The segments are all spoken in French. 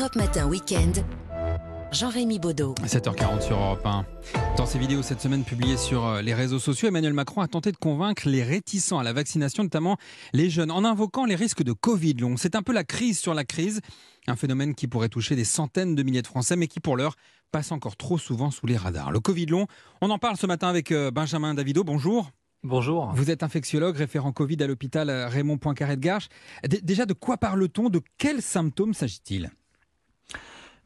Europe Matin Weekend. Jean-Rémy Baudot. 7h40 sur Europe 1. Dans ses vidéos cette semaine publiées sur euh, les réseaux sociaux, Emmanuel Macron a tenté de convaincre les réticents à la vaccination, notamment les jeunes, en invoquant les risques de Covid long. C'est un peu la crise sur la crise, un phénomène qui pourrait toucher des centaines de milliers de Français, mais qui pour l'heure passe encore trop souvent sous les radars. Le Covid long, on en parle ce matin avec euh, Benjamin Davido. Bonjour. Bonjour. Vous êtes infectiologue, référent Covid à l'hôpital euh, Raymond Poincaré de Garches. Déjà, de quoi parle-t-on? De quels symptômes s'agit-il?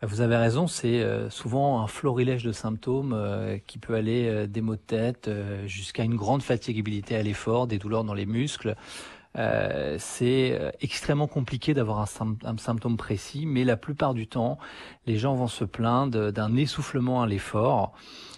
Vous avez raison, c'est euh, souvent un florilège de symptômes euh, qui peut aller euh, des maux de tête jusqu'à une grande fatigabilité à l'effort, des douleurs dans les muscles. c'est extrêmement compliqué d'avoir un, un, symptôme précis, mais la plupart du temps, les gens vont se plaindre d'un essoufflement à l'effort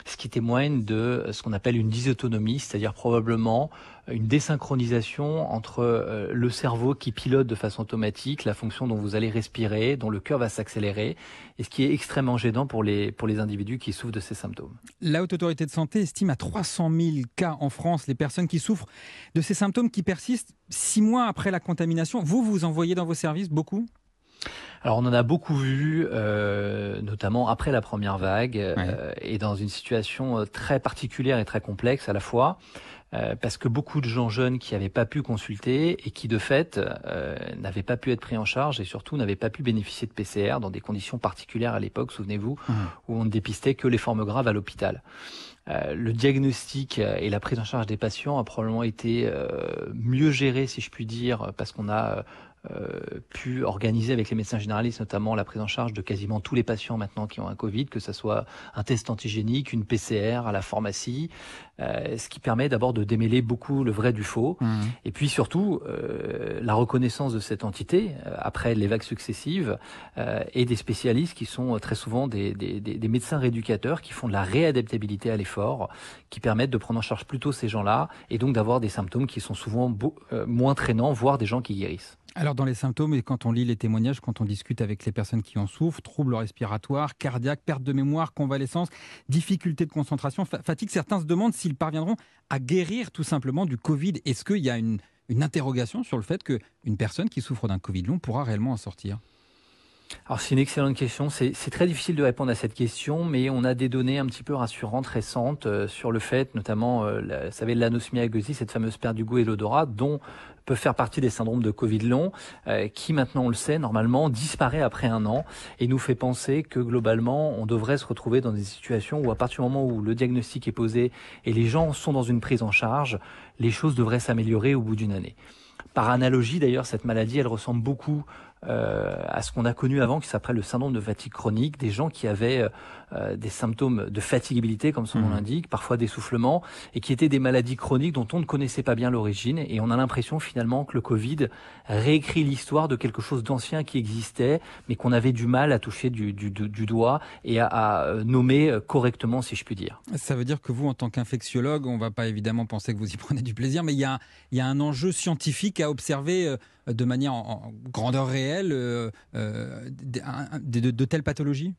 ce qui témoigne de ce qu'on appelle une dysautonomie, c'est-à-dire probablement une désynchronisation entre euh, le cerveau qui pilote de façon automatique la fonction dont vous allez respirer, dont le cœur va s'accélérer, et ce qui est extrêmement gênant pour les, pour les individus qui souffrent de ces symptômes. La Haute Autorité de Santé estime à 300 000 cas en France les personnes qui souffrent de ces symptômes qui persistent six mois après la contamination. Vous, vous en voyez dans vos services beaucoup? Alors on en a beaucoup vu, euh, notamment après la première vague, euh, et dans une situation très particulière et très complexe à la fois, parce que beaucoup de gens jeunes qui n'avaient pas pu consulter et qui de fait n'avaient pas pu être pris en charge et surtout n'avaient pas pu bénéficier de PCR dans des conditions particulières à l'époque, souvenez-vous, mmh. où on ne dépistait que les formes graves à l'hôpital. le diagnostic et la prise en charge des patients a probablement été mieux géré, si je puis dire, parce qu'on a euh, pu organiser avec les médecins généralistes notamment la prise en charge de quasiment tous les patients maintenant qui ont un Covid, que ce soit un test antigénique, une PCR à la pharmacie, euh, ce qui permet d'abord de démêler beaucoup le vrai du faux, mmh. et puis surtout euh, la reconnaissance de cette entité après les vagues successives et des spécialistes qui sont très souvent des, des, des, médecins rééducateurs qui font de la réadaptabilité à l'effort, qui permettent de prendre en charge plutôt ces gens-là et donc d'avoir des symptômes qui sont souvent moins traînants, voire des gens qui guérissent. Alors dans les symptômes, et quand on lit les témoignages, quand on discute avec les personnes qui en souffrent, troubles respiratoires, cardiaques, perte de mémoire, convalescence, difficulté de concentration, fatigue, certains se demandent s'ils parviendront à guérir tout simplement du Covid. Est-ce qu'il y a une, une interrogation sur le fait qu'une personne qui souffre d'un Covid long pourra réellement en sortir? Alors c'est une excellente question. C'est très difficile de répondre à cette question, mais on a des données un petit peu rassurantes récentes euh, sur le fait, notamment, euh, la, vous savez, l'anosmie agosie, cette fameuse perte du goût et l'odorat, dont peut faire partie des syndromes de Covid long, euh, qui maintenant on le sait normalement disparaît après un an et nous fait penser que globalement on devrait se retrouver dans des situations où à partir du moment où le diagnostic est posé et les gens sont dans une prise en charge, les choses devraient s'améliorer au bout d'une année. Par analogie, d'ailleurs, cette maladie, elle ressemble beaucoup euh, à ce qu'on a connu avant, qui s'appelle le syndrome de fatigue chronique, des gens qui avaient euh, euh, des symptômes de fatigabilité, comme son nom mmh. l'indique, parfois d'essoufflement, et qui étaient des maladies chroniques dont on ne connaissait pas bien l'origine. Et on a l'impression finalement que le Covid réécrit l'histoire de quelque chose d'ancien qui existait, mais qu'on avait du mal à toucher du, du, du doigt et à, à, nommer correctement, si je puis dire. Ça veut dire que vous, en tant qu'infectiologue, on va pas évidemment penser que vous y prenez du plaisir, mais il y a, il y a un enjeu scientifique à observer de manière en, grandeur réelle euh, euh, de telles pathologies?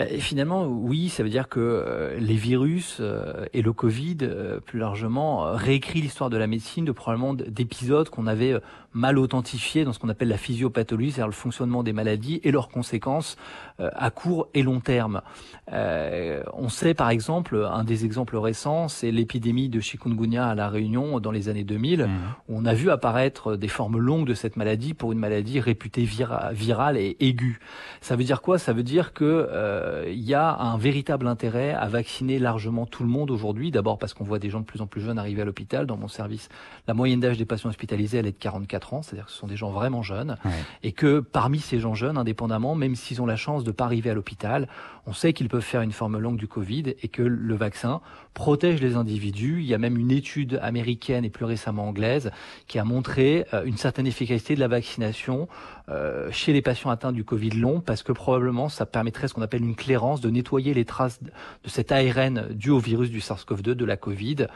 Bah, finalement, oui, ça veut dire que euh, les virus euh, et le Covid, euh, plus largement, réécrit l'histoire de la médecine de probablement d'épisodes qu'on avait mal authentifiés dans ce qu'on appelle la physiopathologie, c'est-à-dire le fonctionnement des maladies et leurs conséquences à court et long terme. on sait par exemple, un des exemples récents, c'est l'épidémie de chikungunya à La Réunion dans les années 2000, mmh. où on a vu apparaître des formes longues de cette maladie pour une maladie réputée virale et aiguë. Ça veut dire quoi? Ça veut dire que euh, il y a un véritable intérêt à vacciner largement tout le monde aujourd'hui. D'abord parce qu'on voit des gens de plus en plus jeunes arriver à l'hôpital. Dans mon service, la moyenne d'âge des patients hospitalisés, elle est de 44 ans, c'est-à-dire que ce sont des gens vraiment jeunes. Et que parmi ces gens jeunes, indépendamment, même s'ils ont la chance de pas arriver à l'hôpital, on sait qu'ils peuvent faire une forme longue du Covid et que le vaccin protège les individus. Il y a même une étude américaine et plus récemment anglaise qui a montré euh, une certaine efficacité de la vaccination euh, chez les patients atteints du Covid long parce que probablement ça permettrait ce qu'on appelle une clairance, de nettoyer les traces de cet ARN dû au virus du SARS-CoV-2, de la Covid,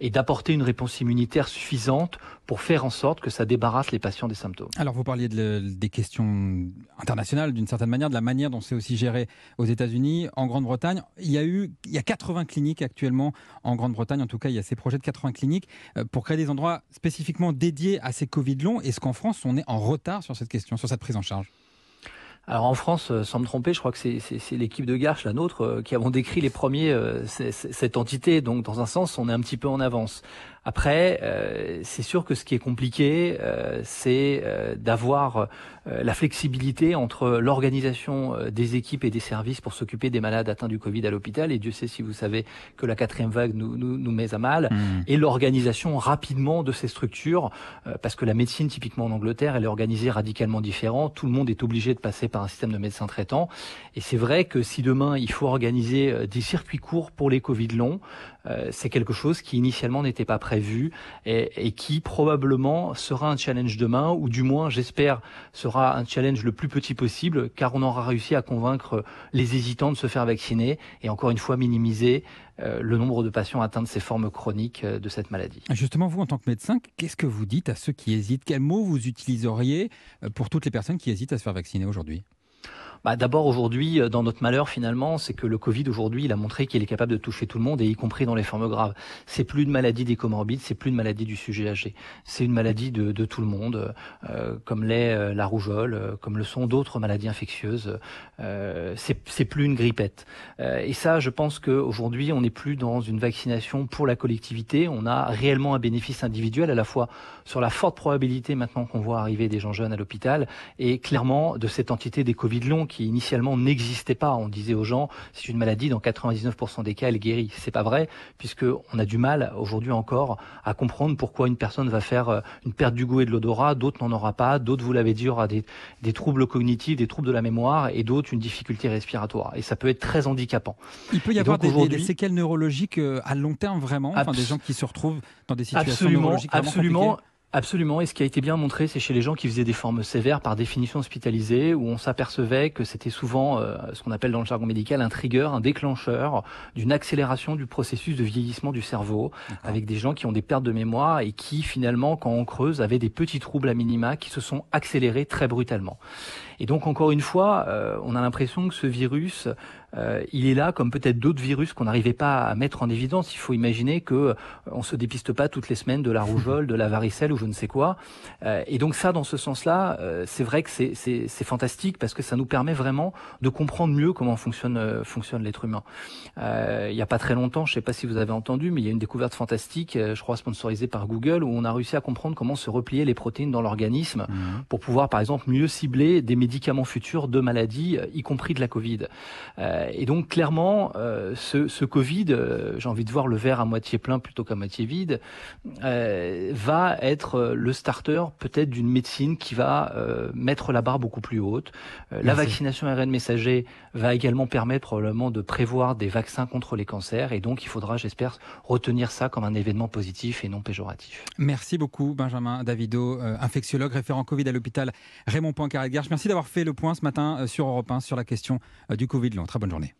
et d'apporter une réponse immunitaire suffisante pour faire en sorte que ça débarrasse les patients des symptômes. Alors vous parliez des questions internationales d'une certaine manière, de la manière dont c'est aussi géré aux États-Unis, en Grande-Bretagne. Il y a eu, il y a 80 cliniques actuellement en Grande-Bretagne, en tout cas il y a ces projets de 80 cliniques euh, pour créer des endroits spécifiquement dédiés à ces Covid longs. Est-ce qu'en France on est en retard sur cette question, sur cette prise en charge? Alors en France, sans me tromper, je crois que c'est l'équipe de Garche, la nôtre, qui avons décrit les premiers cette entité. Donc dans un sens, on est un petit peu en avance. Après, euh, c'est sûr que ce qui est compliqué, euh, c'est euh, d'avoir la flexibilité entre l'organisation des équipes et des services pour s'occuper des malades atteints du Covid à l'hôpital. Et Dieu sait si vous savez que la quatrième vague nous, nous, nous met à mal. Mmh. Et l'organisation rapidement de ces structures, parce que la médecine, typiquement en Angleterre, elle est organisée radicalement différent. Tout le monde est obligé de passer par un système de médecins traitants. Et c'est vrai que si demain il faut organiser des circuits courts pour les Covid longs, c'est quelque chose qui initialement n'était pas prévu et, qui probablement sera un challenge demain, ou du moins, j'espère, sera un challenge le plus petit possible, car on aura réussi à convaincre les hésitants de se faire vacciner et encore une fois minimiser euh, le nombre de patients atteints de ces formes chroniques euh, de cette maladie. Justement, vous, en tant que médecin, qu'est-ce que vous dites à ceux qui hésitent? Quels mots vous utiliseriez euh, pour toutes les personnes qui hésitent à se faire vacciner aujourd'hui? Bah, D'abord, aujourd'hui, euh, dans notre malheur, finalement, c'est que le Covid, aujourd'hui, il a montré qu'il est capable de toucher tout le monde, et y compris dans les formes graves. C'est plus une maladie des comorbides, c'est plus une maladie du sujet âgé. C'est une maladie de, de, tout le monde, euh, comme l'est euh, la rougeole, euh, comme le sont d'autres maladies infectieuses. Euh, c'est plus une grippette. et ça, je pense qu'aujourd'hui, on n'est plus dans une vaccination pour la collectivité. On a réellement un bénéfice individuel, à la fois sur la forte probabilité maintenant qu'on voit arriver des gens jeunes à l'hôpital, et clairement de cette entité des Covid longs qui initialement n'existait pas. On disait aux gens, c'est une maladie, dans 99% des cas, elle guérit. C'est pas vrai, puisque on a du mal aujourd'hui encore à comprendre pourquoi une personne va faire euh, une perte du goût et de l'odorat, d'autres n'en aura pas, d'autres, vous l'avez dit, aura des, des troubles cognitifs, des troubles de la mémoire, et d'autres une difficulté respiratoire. Et ça peut être très handicapant. Il peut y avoir des, des, séquelles neurologiques euh, à long terme, vraiment, enfin, des gens qui se retrouvent dans des situations absolument, neurologiques absolument. Absolument. Et ce qui a été bien montré, c'est chez les gens qui faisaient des formes sévères par définition hospitalisées, où on s'apercevait que c'était souvent euh, ce qu'on appelle dans le jargon médical un trigger, un déclencheur d'une accélération du processus de vieillissement du cerveau, avec des gens qui ont des pertes de mémoire et qui finalement, quand on creuse, avaient des petits troubles à minima qui se sont accélérés très brutalement. Et donc encore une fois, euh, on a l'impression que ce virus, euh, il est là comme peut-être d'autres virus qu'on n'arrivait pas à mettre en évidence. Il faut imaginer que euh, on se dépiste pas toutes les semaines de la rougeole, de la varicelle ou je ne sais quoi. Euh, et donc ça, dans ce sens-là, euh, c'est vrai que c'est fantastique parce que ça nous permet vraiment de comprendre mieux comment fonctionne fonctionne l'être humain. il n'y a pas très longtemps, je ne sais pas si vous avez entendu, mais il y a une découverte fantastique, je crois sponsorisée par Google, où on a réussi à comprendre comment se replier les protéines dans l'organisme mmh. pour pouvoir, par exemple, mieux cibler des médicaments médicaments futurs de maladies, euh, y compris de la Covid. Euh, et donc clairement, euh, ce, ce Covid, j'ai envie de voir le verre à moitié plein plutôt qu'à moitié vide, va être le starter peut-être d'une médecine qui va mettre la barre beaucoup plus haute. la vaccination ARN messager va également permettre probablement de prévoir des vaccins contre les cancers et donc il faudra, j'espère, retenir ça comme un événement positif et non péjoratif. Merci beaucoup Benjamin Davido, infectiologue référent Covid à l'hôpital Raymond Poincaré-Garche. Merci d'avoir fait le point ce matin euh, sur Europe 1 sur la question euh, du Covid long. Très bonne journée.